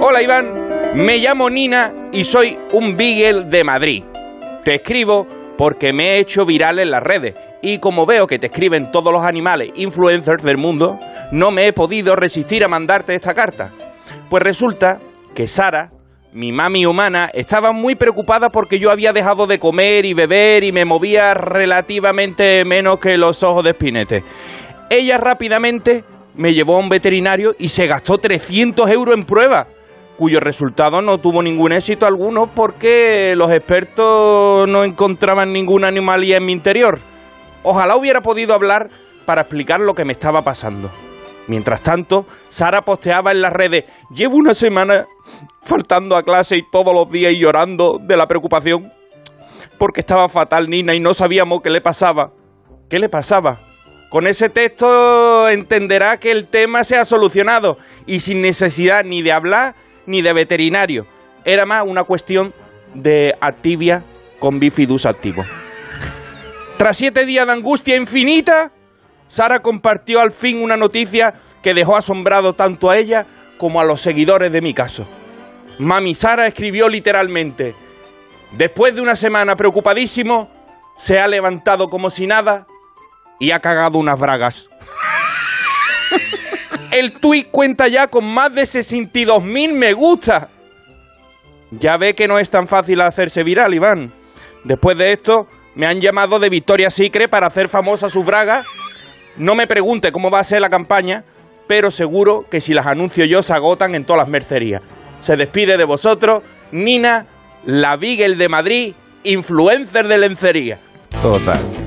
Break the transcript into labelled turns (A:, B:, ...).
A: Hola Iván, me llamo Nina y soy un Beagle de Madrid. Te escribo porque me he hecho viral en las redes y como veo que te escriben todos los animales influencers del mundo, no me he podido resistir a mandarte esta carta. Pues resulta que Sara, mi mami humana, estaba muy preocupada porque yo había dejado de comer y beber y me movía relativamente menos que los ojos de espinete. Ella rápidamente me llevó a un veterinario y se gastó 300 euros en pruebas, cuyo resultado no tuvo ningún éxito alguno porque los expertos no encontraban ninguna anomalía en mi interior. Ojalá hubiera podido hablar para explicar lo que me estaba pasando. Mientras tanto, Sara posteaba en las redes, llevo una semana faltando a clase y todos los días y llorando de la preocupación porque estaba fatal Nina y no sabíamos qué le pasaba. ¿Qué le pasaba? Con ese texto entenderá que el tema se ha solucionado y sin necesidad ni de hablar ni de veterinario. Era más una cuestión de activia con bifidus activo. Tras siete días de angustia infinita, Sara compartió al fin una noticia que dejó asombrado tanto a ella como a los seguidores de mi caso. Mami Sara escribió literalmente, después de una semana preocupadísimo, se ha levantado como si nada y ha cagado unas bragas. El tuit cuenta ya con más de 62.000 me gusta. Ya ve que no es tan fácil hacerse viral, Iván. Después de esto, me han llamado de Victoria Secret para hacer famosa sus bragas no me pregunte cómo va a ser la campaña, pero seguro que si las anuncio yo se agotan en todas las mercerías. Se despide de vosotros Nina, la Beagle de Madrid, influencer de lencería.
B: Total.